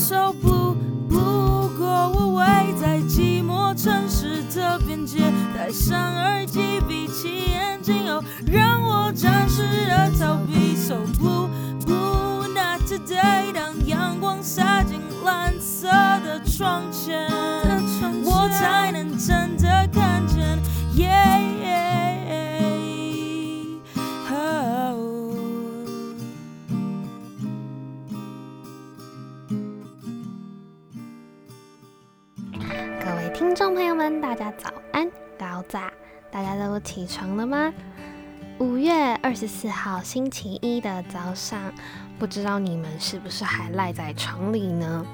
so blue。不过我围在寂寞城市的边界，戴上耳机，闭起眼睛，哦，让我暂时的逃避。So blue blue not today。当阳光洒进蓝色的窗前，我才能听众朋友们，大家早安，高早，大家都起床了吗？五月二十四号星期一的早上，不知道你们是不是还赖在床里呢？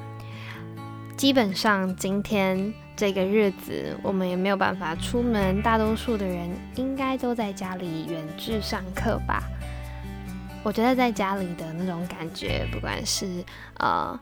基本上今天这个日子，我们也没有办法出门，大多数的人应该都在家里远距上课吧。我觉得在家里的那种感觉，不管是呃。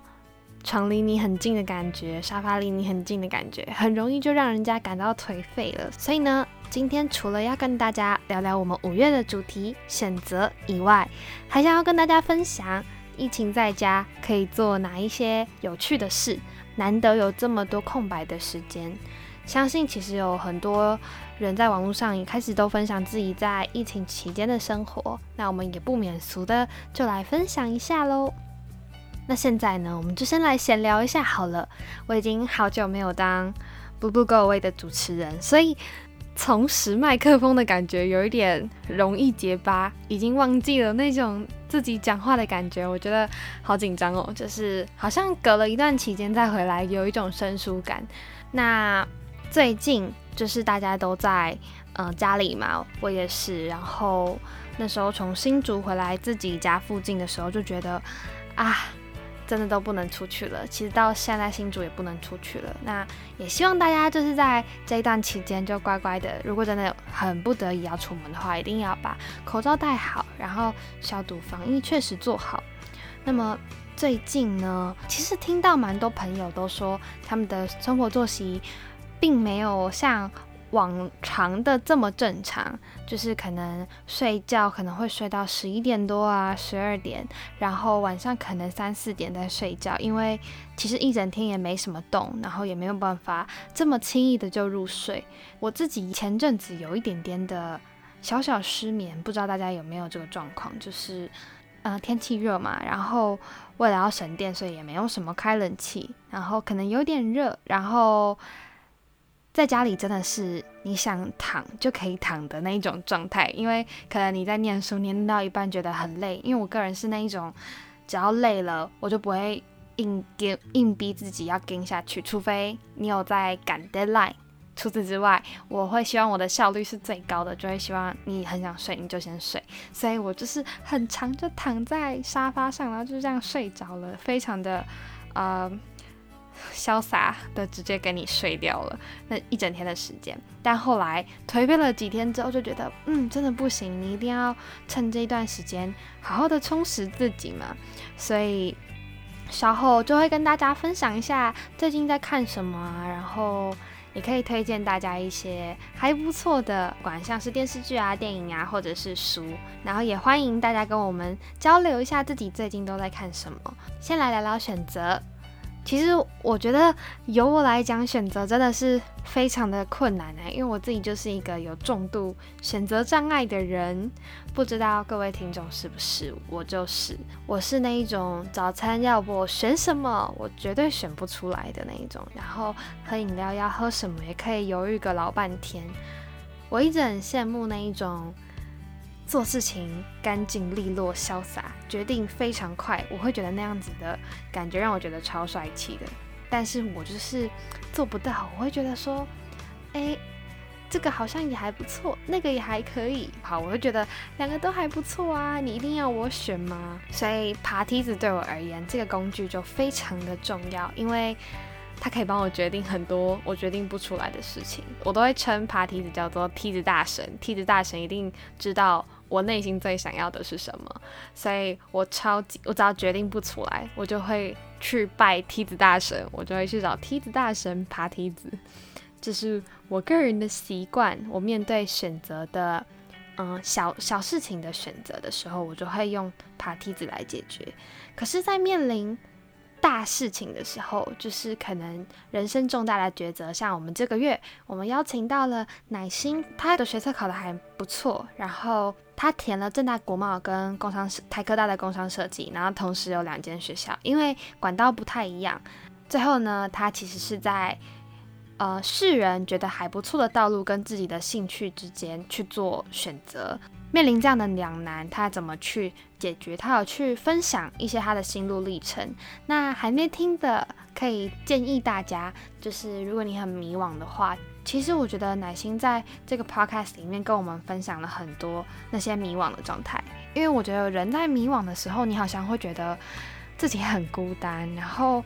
床离你很近的感觉，沙发离你很近的感觉，很容易就让人家感到颓废了。所以呢，今天除了要跟大家聊聊我们五月的主题选择以外，还想要跟大家分享疫情在家可以做哪一些有趣的事。难得有这么多空白的时间，相信其实有很多人在网络上也开始都分享自己在疫情期间的生活。那我们也不免俗的就来分享一下喽。那现在呢，我们就先来闲聊一下好了。我已经好久没有当《不不 Go Away》的主持人，所以重拾麦克风的感觉有一点容易结巴，已经忘记了那种自己讲话的感觉。我觉得好紧张哦，就是好像隔了一段期间再回来，有一种生疏感。那最近就是大家都在嗯家里嘛，我也是。然后那时候从新竹回来自己家附近的时候，就觉得啊。真的都不能出去了，其实到现在新竹也不能出去了。那也希望大家就是在这一段期间就乖乖的，如果真的很不得已要出门的话，一定要把口罩戴好，然后消毒防疫确实做好。那么最近呢，其实听到蛮多朋友都说，他们的生活作息并没有像。往常的这么正常，就是可能睡觉可能会睡到十一点多啊，十二点，然后晚上可能三四点再睡觉，因为其实一整天也没什么动，然后也没有办法这么轻易的就入睡。我自己前阵子有一点点的小小失眠，不知道大家有没有这个状况，就是呃天气热嘛，然后为了要省电，所以也没有什么开冷气，然后可能有点热，然后。在家里真的是你想躺就可以躺的那一种状态，因为可能你在念书念到一半觉得很累，因为我个人是那一种，只要累了我就不会硬跟硬逼自己要跟下去，除非你有在赶 deadline。除此之外，我会希望我的效率是最高的，就会希望你很想睡你就先睡，所以我就是很长就躺在沙发上，然后就这样睡着了，非常的呃。潇洒的直接给你睡掉了那一整天的时间，但后来颓废了几天之后，就觉得嗯，真的不行，你一定要趁这一段时间好好的充实自己嘛。所以稍后就会跟大家分享一下最近在看什么，然后也可以推荐大家一些还不错的，管像是电视剧啊、电影啊，或者是书，然后也欢迎大家跟我们交流一下自己最近都在看什么。先来聊聊选择。其实我觉得由我来讲，选择真的是非常的困难呢，因为我自己就是一个有重度选择障碍的人。不知道各位听众是不是？我就是，我是那一种早餐要我选什么，我绝对选不出来的那一种。然后喝饮料要喝什么，也可以犹豫个老半天。我一直很羡慕那一种。做事情干净利落、潇洒，决定非常快，我会觉得那样子的感觉让我觉得超帅气的。但是我就是做不到，我会觉得说，哎，这个好像也还不错，那个也还可以。好，我会觉得两个都还不错啊，你一定要我选吗？所以爬梯子对我而言，这个工具就非常的重要，因为它可以帮我决定很多我决定不出来的事情。我都会称爬梯子叫做梯子大神，梯子大神一定知道。我内心最想要的是什么？所以我超级，我只要决定不出来，我就会去拜梯子大神，我就会去找梯子大神爬梯子。这是我个人的习惯。我面对选择的，嗯，小小事情的选择的时候，我就会用爬梯子来解决。可是，在面临大事情的时候，就是可能人生重大的抉择，像我们这个月，我们邀请到了乃心，他的学测考得还不错，然后他填了正大国贸跟工商台科大的工商设计，然后同时有两间学校，因为管道不太一样，最后呢，他其实是在呃世人觉得还不错的道路跟自己的兴趣之间去做选择。面临这样的两难，他怎么去解决？他有去分享一些他的心路历程。那还没听的，可以建议大家，就是如果你很迷惘的话，其实我觉得奶心在这个 podcast 里面跟我们分享了很多那些迷惘的状态。因为我觉得人在迷惘的时候，你好像会觉得自己很孤单，然后。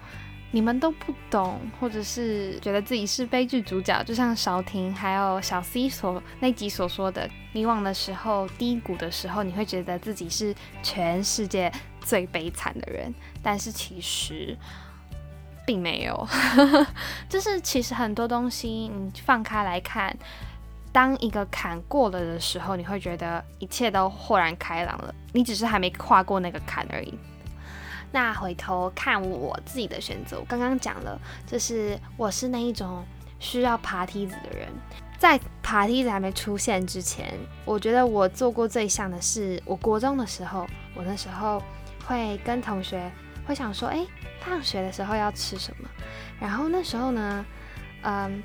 你们都不懂，或者是觉得自己是悲剧主角，就像韶婷还有小 C 所那集所说的，迷惘的时候、低谷的时候，你会觉得自己是全世界最悲惨的人。但是其实并没有，就是其实很多东西你放开来看，当一个坎过了的时候，你会觉得一切都豁然开朗了。你只是还没跨过那个坎而已。那回头看我自己的选择，我刚刚讲了，就是我是那一种需要爬梯子的人。在爬梯子还没出现之前，我觉得我做过最像的是，我国中的时候，我那时候会跟同学会想说，哎，放学的时候要吃什么？然后那时候呢，嗯，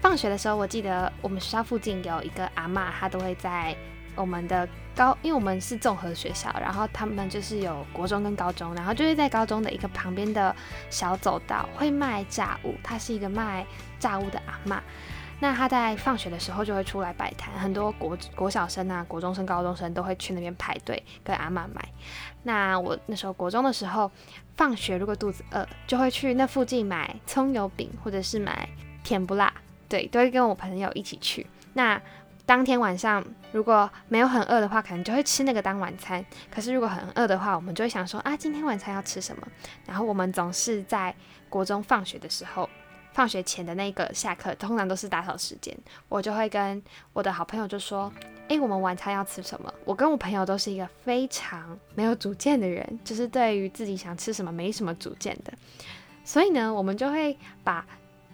放学的时候，我记得我们学校附近有一个阿妈，她都会在。我们的高，因为我们是综合学校，然后他们就是有国中跟高中，然后就是在高中的一个旁边的小走道会卖炸物，他是一个卖炸物的阿妈。那他在放学的时候就会出来摆摊，很多国国小生啊、国中生、高中生都会去那边排队跟阿妈买。那我那时候国中的时候，放学如果肚子饿，就会去那附近买葱油饼或者是买甜不辣，对，都会跟我朋友一起去。那当天晚上如果没有很饿的话，可能就会吃那个当晚餐。可是如果很饿的话，我们就会想说啊，今天晚餐要吃什么？然后我们总是在国中放学的时候，放学前的那个下课，通常都是打扫时间，我就会跟我的好朋友就说，诶，我们晚餐要吃什么？我跟我朋友都是一个非常没有主见的人，就是对于自己想吃什么没什么主见的，所以呢，我们就会把。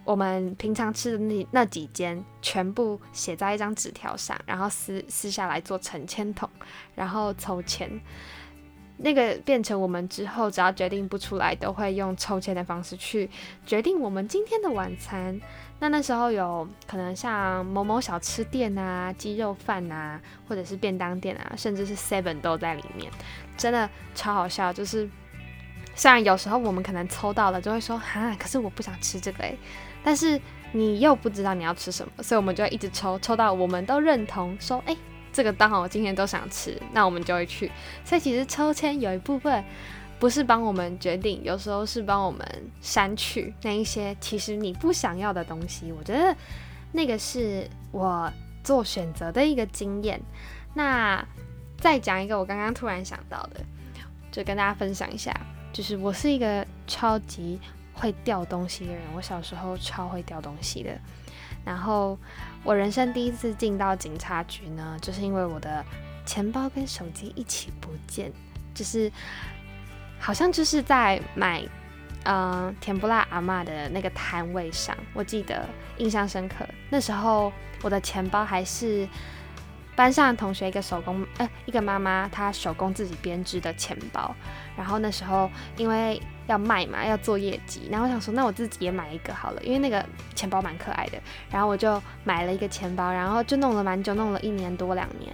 我们平常吃的那那几间全部写在一张纸条上，然后撕撕下来做成签筒，然后抽签。那个变成我们之后只要决定不出来，都会用抽签的方式去决定我们今天的晚餐。那那时候有可能像某某小吃店啊、鸡肉饭啊，或者是便当店啊，甚至是 Seven 都在里面，真的超好笑。就是虽然有时候我们可能抽到了，就会说哈，可是我不想吃这个诶。但是你又不知道你要吃什么，所以我们就会一直抽，抽到我们都认同，说哎，这个刚好我今天都想吃，那我们就会去。所以其实抽签有一部分不是帮我们决定，有时候是帮我们删去那一些其实你不想要的东西。我觉得那个是我做选择的一个经验。那再讲一个我刚刚突然想到的，就跟大家分享一下，就是我是一个超级。会掉东西的人，我小时候超会掉东西的。然后我人生第一次进到警察局呢，就是因为我的钱包跟手机一起不见，就是好像就是在买嗯甜不辣阿妈的那个摊位上，我记得印象深刻。那时候我的钱包还是。班上同学一个手工，呃，一个妈妈她手工自己编织的钱包，然后那时候因为要卖嘛，要做业绩，然后我想说那我自己也买一个好了，因为那个钱包蛮可爱的，然后我就买了一个钱包，然后就弄了蛮久，弄了一年多两年。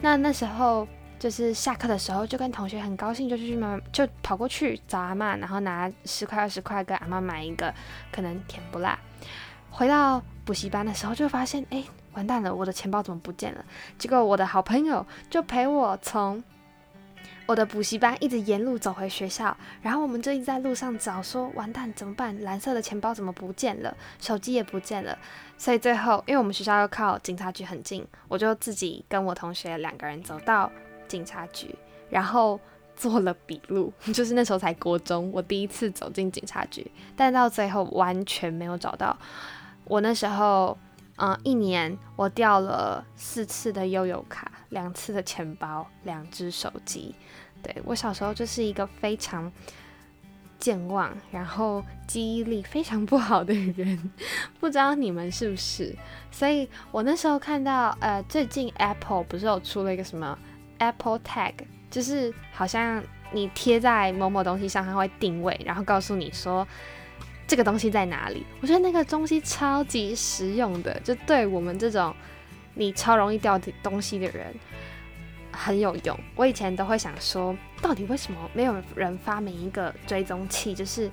那那时候就是下课的时候，就跟同学很高兴，就去妈就跑过去找阿妈，然后拿十块二十块跟阿妈买一个可能甜不辣。回到补习班的时候，就发现哎。完蛋了，我的钱包怎么不见了？结果我的好朋友就陪我从我的补习班一直沿路走回学校，然后我们就一直在路上找，说完蛋怎么办？蓝色的钱包怎么不见了？手机也不见了。所以最后，因为我们学校又靠警察局很近，我就自己跟我同学两个人走到警察局，然后做了笔录。就是那时候才国中，我第一次走进警察局，但到最后完全没有找到。我那时候。嗯，一年我掉了四次的悠游卡，两次的钱包，两只手机。对我小时候就是一个非常健忘，然后记忆力非常不好的人，不知道你们是不是？所以我那时候看到，呃，最近 Apple 不是有出了一个什么 Apple Tag，就是好像你贴在某某东西上，它会定位，然后告诉你说这个东西在哪里。我觉得那个东西超级实用的，就对我们这种你超容易掉东西的人。很有用。我以前都会想说，到底为什么没有人发明一个追踪器？就是，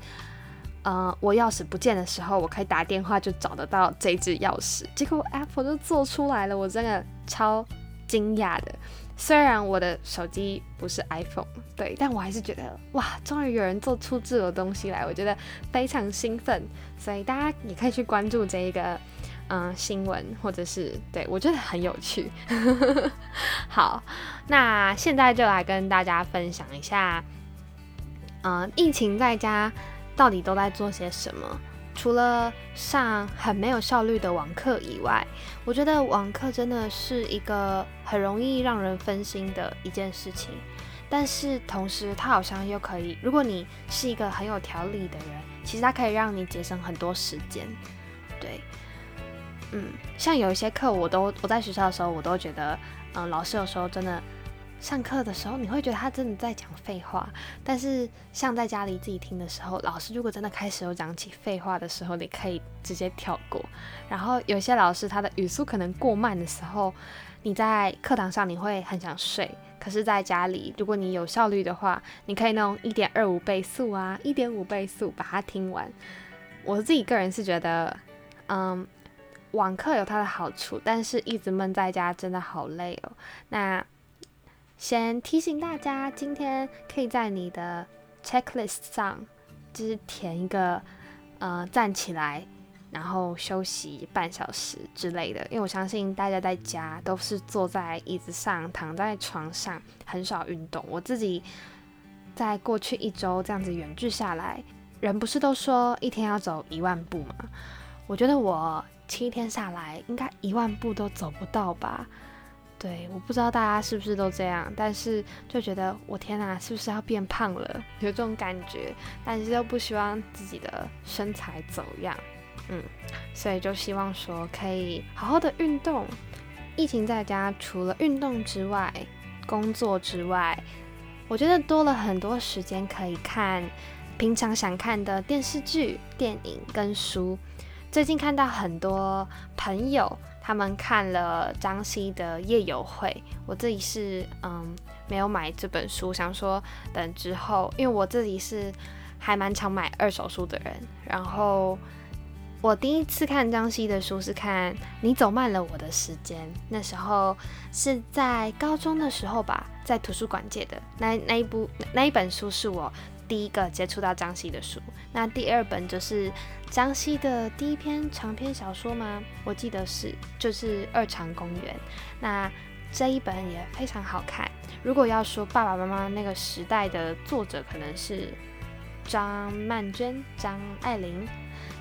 呃，我钥匙不见的时候，我可以打电话就找得到这只钥匙。结果 Apple 就做出来了，我真的超惊讶的。虽然我的手机不是 iPhone，对，但我还是觉得哇，终于有人做出这个东西来，我觉得非常兴奋。所以大家也可以去关注这一个。嗯，新闻或者是对我觉得很有趣。好，那现在就来跟大家分享一下，嗯，疫情在家到底都在做些什么？除了上很没有效率的网课以外，我觉得网课真的是一个很容易让人分心的一件事情。但是同时，它好像又可以，如果你是一个很有条理的人，其实它可以让你节省很多时间。对。嗯，像有一些课，我都我在学校的时候，我都觉得，嗯，老师有时候真的上课的时候，你会觉得他真的在讲废话。但是像在家里自己听的时候，老师如果真的开始有讲起废话的时候，你可以直接跳过。然后有些老师他的语速可能过慢的时候，你在课堂上你会很想睡，可是在家里，如果你有效率的话，你可以弄一点二五倍速啊，一点五倍速把它听完。我自己个人是觉得，嗯。网课有它的好处，但是一直闷在家真的好累哦。那先提醒大家，今天可以在你的 checklist 上，就是填一个呃站起来，然后休息半小时之类的。因为我相信大家在家都是坐在椅子上、躺在床上，很少运动。我自己在过去一周这样子远距下来，人不是都说一天要走一万步吗？我觉得我。七天下来，应该一万步都走不到吧？对，我不知道大家是不是都这样，但是就觉得我天哪，是不是要变胖了？有这种感觉，但是又不希望自己的身材走样，嗯，所以就希望说可以好好的运动。疫情在家，除了运动之外，工作之外，我觉得多了很多时间可以看平常想看的电视剧、电影跟书。最近看到很多朋友他们看了张希的《夜游会》，我自己是嗯没有买这本书，想说等之后，因为我自己是还蛮常买二手书的人。然后我第一次看张希的书是看《你走慢了我的时间》，那时候是在高中的时候吧，在图书馆借的。那那一部那一本书是我。第一个接触到张希的书，那第二本就是张希的第一篇长篇小说吗？我记得是，就是《二长公园》。那这一本也非常好看。如果要说爸爸妈妈那个时代的作者，可能是张曼娟、张爱玲。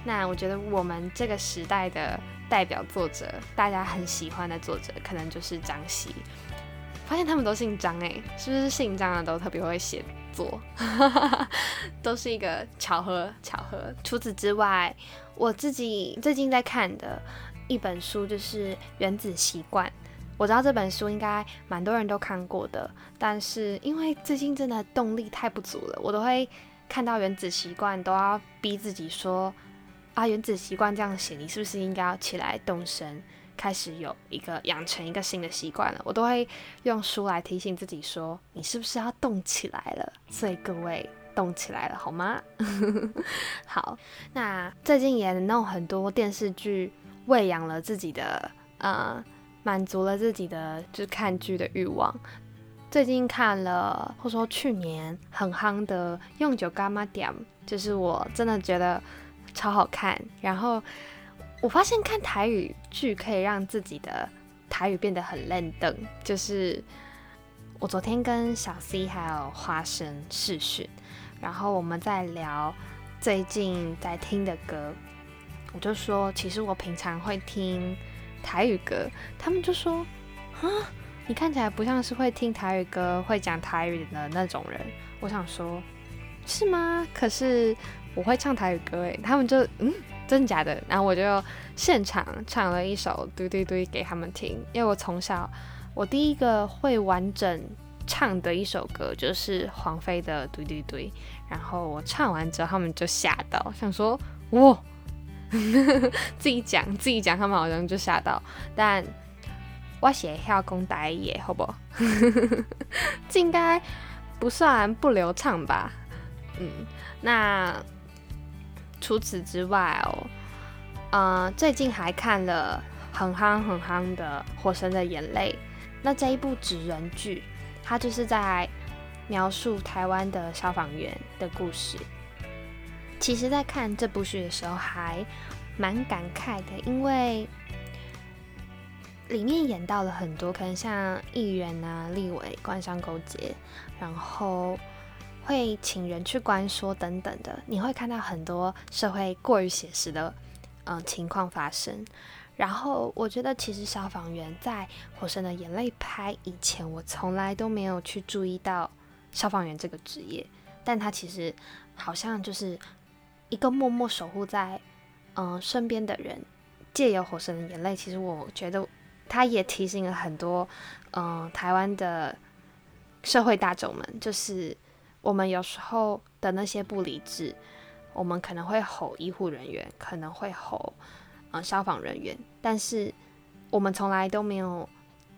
那我觉得我们这个时代的代表作者，大家很喜欢的作者，可能就是张希。发现他们都姓张哎，是不是姓张的都特别会写？作，都是一个巧合，巧合。除此之外，我自己最近在看的一本书就是《原子习惯》。我知道这本书应该蛮多人都看过的，但是因为最近真的动力太不足了，我都会看到《原子习惯》都要逼自己说：“啊，《原子习惯》这样写，你是不是应该要起来动身？”开始有一个养成一个新的习惯了，我都会用书来提醒自己说：“你是不是要动起来了？”所以各位动起来了好吗？好，那最近也弄很多电视剧，喂养了自己的呃，满足了自己的就是看剧的欲望。最近看了，或者说去年很夯的《用酒干妈点》，就是我真的觉得超好看，然后。我发现看台语剧可以让自己的台语变得很嫩登。就是我昨天跟小 C 还有花生试训，然后我们在聊最近在听的歌，我就说其实我平常会听台语歌，他们就说啊，你看起来不像是会听台语歌、会讲台语的那种人。我想说，是吗？可是我会唱台语歌诶，他们就嗯，真假的？然后我就现场唱了一首《嘟嘟嘟》给他们听，因为我从小我第一个会完整唱的一首歌就是黄飞的《嘟嘟嘟》，然后我唱完之后，他们就吓到，想说哇，自己讲自己讲，他们好像就吓到，但我写下公打野，好不？这应该不算不流畅吧？嗯，那除此之外哦，嗯，最近还看了很夯很夯的《火神的眼泪》。那这一部纸人剧，它就是在描述台湾的消防员的故事。其实，在看这部剧的时候，还蛮感慨的，因为里面演到了很多可能像议员啊、立委官商勾结，然后。会请人去关说等等的，你会看到很多社会过于写实的嗯情况发生。然后我觉得其实消防员在《火神的眼泪》拍以前，我从来都没有去注意到消防员这个职业，但他其实好像就是一个默默守护在嗯身边的人。借由《火神的眼泪》，其实我觉得他也提醒了很多嗯台湾的社会大众们，就是。我们有时候的那些不理智，我们可能会吼医护人员，可能会吼呃消防人员，但是我们从来都没有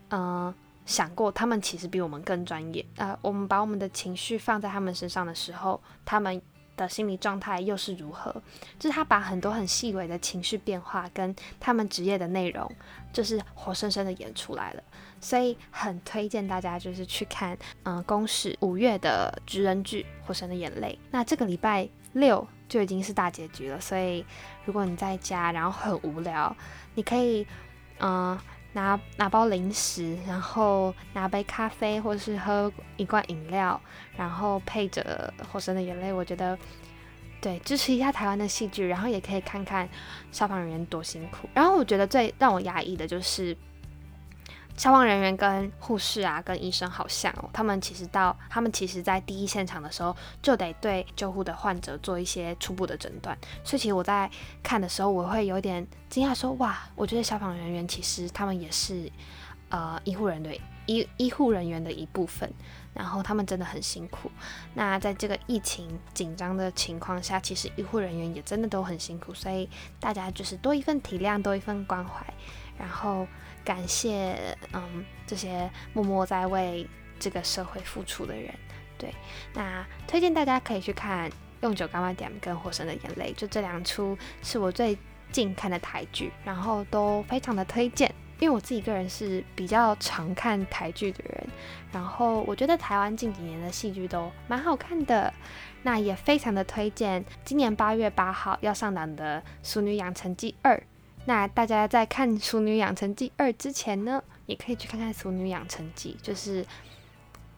呃想过，他们其实比我们更专业。呃，我们把我们的情绪放在他们身上的时候，他们的心理状态又是如何？就是他把很多很细微的情绪变化跟他们职业的内容，就是活生生的演出来了。所以很推荐大家就是去看，嗯，公式五月的职人剧《火神的眼泪》。那这个礼拜六就已经是大结局了，所以如果你在家然后很无聊，你可以，嗯，拿拿包零食，然后拿杯咖啡，或者是喝一罐饮料，然后配着《火神的眼泪》，我觉得，对，支持一下台湾的戏剧，然后也可以看看消防人员多辛苦。然后我觉得最让我压抑的就是。消防人员跟护士啊，跟医生好像哦，他们其实到他们其实在第一现场的时候，就得对救护的患者做一些初步的诊断。所以其实我在看的时候，我会有点惊讶，说哇，我觉得消防人员其实他们也是呃医护人员医医护人员的一部分，然后他们真的很辛苦。那在这个疫情紧张的情况下，其实医护人员也真的都很辛苦，所以大家就是多一份体谅，多一份关怀，然后。感谢，嗯，这些默默在为这个社会付出的人。对，那推荐大家可以去看《用酒干嘛点》跟《火神的眼泪》，就这两出是我最近看的台剧，然后都非常的推荐。因为我自己个人是比较常看台剧的人，然后我觉得台湾近几年的戏剧都蛮好看的，那也非常的推荐今年八月八号要上档的《淑女养成记二》。那大家在看《熟女养成记二》之前呢，也可以去看看《熟女养成记》，就是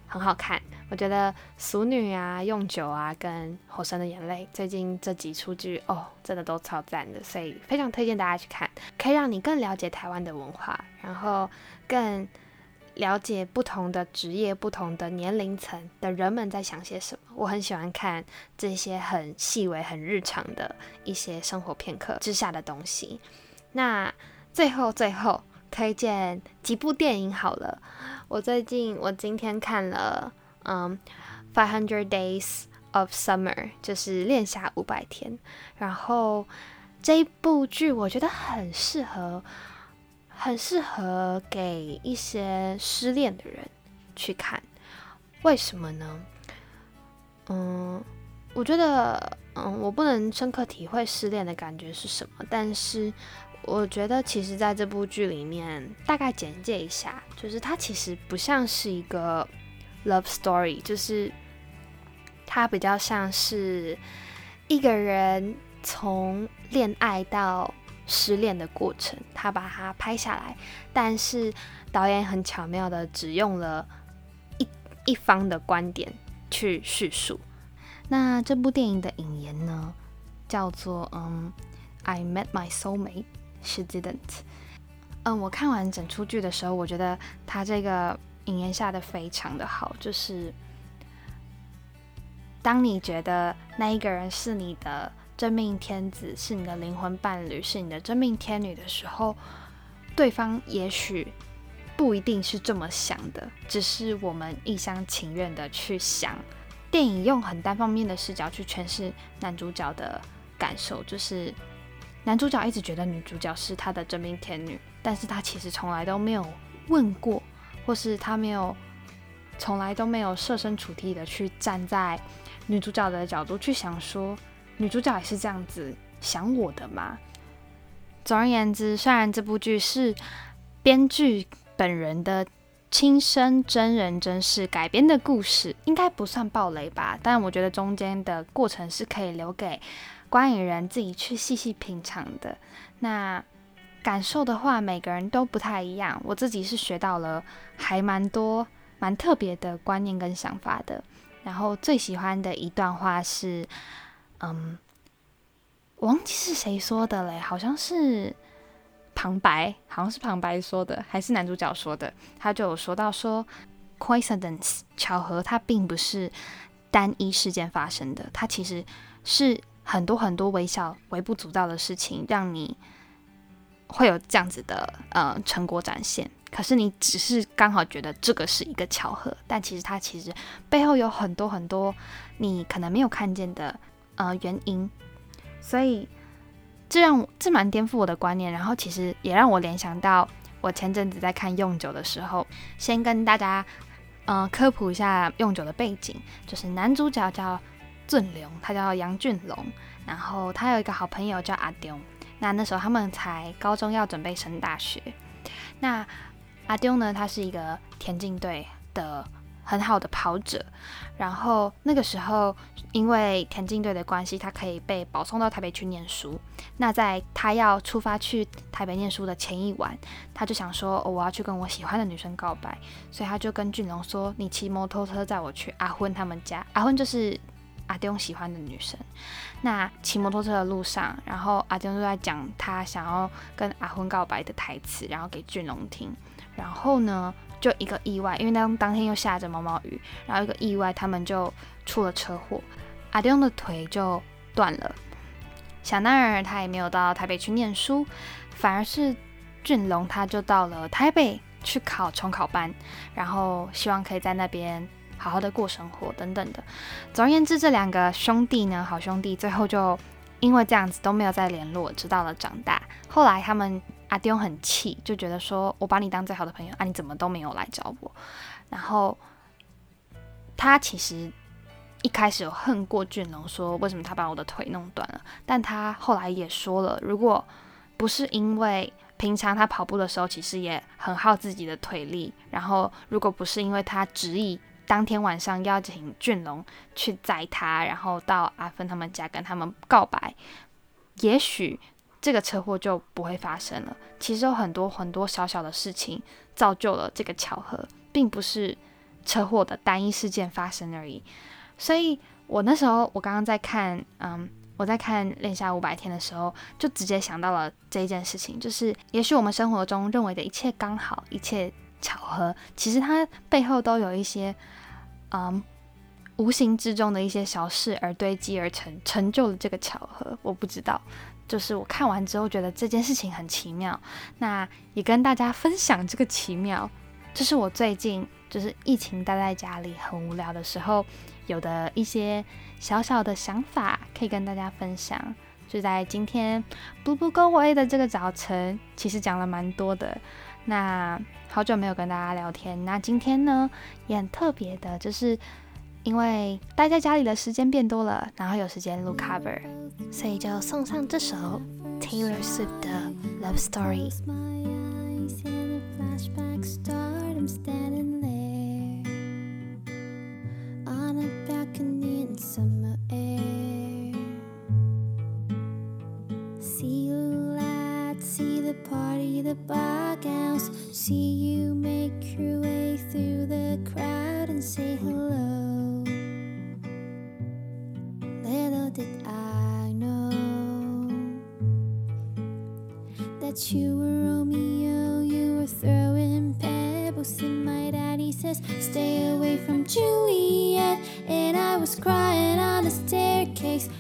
很好看。我觉得《熟女》啊、用酒啊跟《火神的眼泪》最近这几出剧哦，真的都超赞的，所以非常推荐大家去看，可以让你更了解台湾的文化，然后更了解不同的职业、不同的年龄层的人们在想些什么。我很喜欢看这些很细微、很日常的一些生活片刻之下的东西。那最后最后推荐几部电影好了。我最近我今天看了嗯《Five Hundred Days of Summer》，就是恋夏五百天。然后这一部剧我觉得很适合，很适合给一些失恋的人去看。为什么呢？嗯，我觉得嗯，我不能深刻体会失恋的感觉是什么，但是。我觉得其实，在这部剧里面，大概简介一下，就是它其实不像是一个 love story，就是它比较像是一个人从恋爱到失恋的过程，他把它拍下来，但是导演很巧妙的只用了一一方的观点去叙述。那这部电影的引言呢，叫做嗯，I met my soulmate。She didn't。嗯，我看完整出剧的时候，我觉得他这个引言下的非常的好，就是当你觉得那一个人是你的真命天子，是你的灵魂伴侣，是你的真命天女的时候，对方也许不一定是这么想的，只是我们一厢情愿的去想。电影用很单方面的视角去诠释男主角的感受，就是男主角一直觉得女主角是他的真命天女，但是他其实从来都没有问过，或是他没有从来都没有设身处地的去站在女主角的角度去想，说女主角也是这样子想我的吗？总而言之，虽然这部剧是编剧本人的。亲身真人真事改编的故事，应该不算暴雷吧？但我觉得中间的过程是可以留给观影人自己去细细品尝的。那感受的话，每个人都不太一样。我自己是学到了还蛮多蛮特别的观念跟想法的。然后最喜欢的一段话是，嗯，我忘记是谁说的嘞，好像是。旁白好像是旁白说的，还是男主角说的？他就有说到说，coincidence 巧合，它并不是单一事件发生的，它其实是很多很多微小、微不足道的事情，让你会有这样子的呃成果展现。可是你只是刚好觉得这个是一个巧合，但其实它其实背后有很多很多你可能没有看见的呃原因，所以。这让我这蛮颠覆我的观念，然后其实也让我联想到我前阵子在看用酒的时候，先跟大家嗯科普一下用酒的背景，就是男主角叫俊龙，他叫杨俊龙，然后他有一个好朋友叫阿丢，那那时候他们才高中要准备升大学，那阿丢呢，他是一个田径队的。很好的跑者，然后那个时候因为田径队的关系，他可以被保送到台北去念书。那在他要出发去台北念书的前一晚，他就想说：“我要去跟我喜欢的女生告白。”所以他就跟俊龙说：“你骑摩托车载我去阿昏他们家。”阿昏就是阿丢喜欢的女生。那骑摩托车的路上，然后阿丢就在讲他想要跟阿昏告白的台词，然后给俊龙听。然后呢？就一个意外，因为当当天又下着毛毛雨，然后一个意外，他们就出了车祸，阿丁的腿就断了。想当然，他也没有到台北去念书，反而是俊龙他就到了台北去考重考班，然后希望可以在那边好好的过生活等等的。总而言之，这两个兄弟呢，好兄弟，最后就因为这样子都没有再联络，直到了长大。后来他们。阿丢很气，就觉得说：“我把你当最好的朋友啊，你怎么都没有来找我？”然后他其实一开始有恨过俊龙，说为什么他把我的腿弄断了。但他后来也说了，如果不是因为平常他跑步的时候其实也很耗自己的腿力，然后如果不是因为他执意当天晚上邀请俊龙去载他，然后到阿芬他们家跟他们告白，也许。这个车祸就不会发生了。其实有很多很多小小的事情造就了这个巧合，并不是车祸的单一事件发生而已。所以我那时候我刚刚在看，嗯，我在看《恋下五百天》的时候，就直接想到了这一件事情，就是也许我们生活中认为的一切刚好、一切巧合，其实它背后都有一些，嗯，无形之中的一些小事而堆积而成，成就了这个巧合。我不知道。就是我看完之后觉得这件事情很奇妙，那也跟大家分享这个奇妙。这是我最近就是疫情待在家里很无聊的时候有的一些小小的想法，可以跟大家分享。就在今天不不够味的这个早晨，其实讲了蛮多的。那好久没有跟大家聊天，那今天呢也很特别的，就是。因为待在家里的时间变多了，然后有时间录 cover，所以就送上这首 Taylor Swift 的 Love Story。See the party, the bar. See you make your way through the crowd and say hello. Little did I know that you were Romeo? You were throwing pebbles, and my daddy says, Stay away from Juliet. And I was crying. on the begging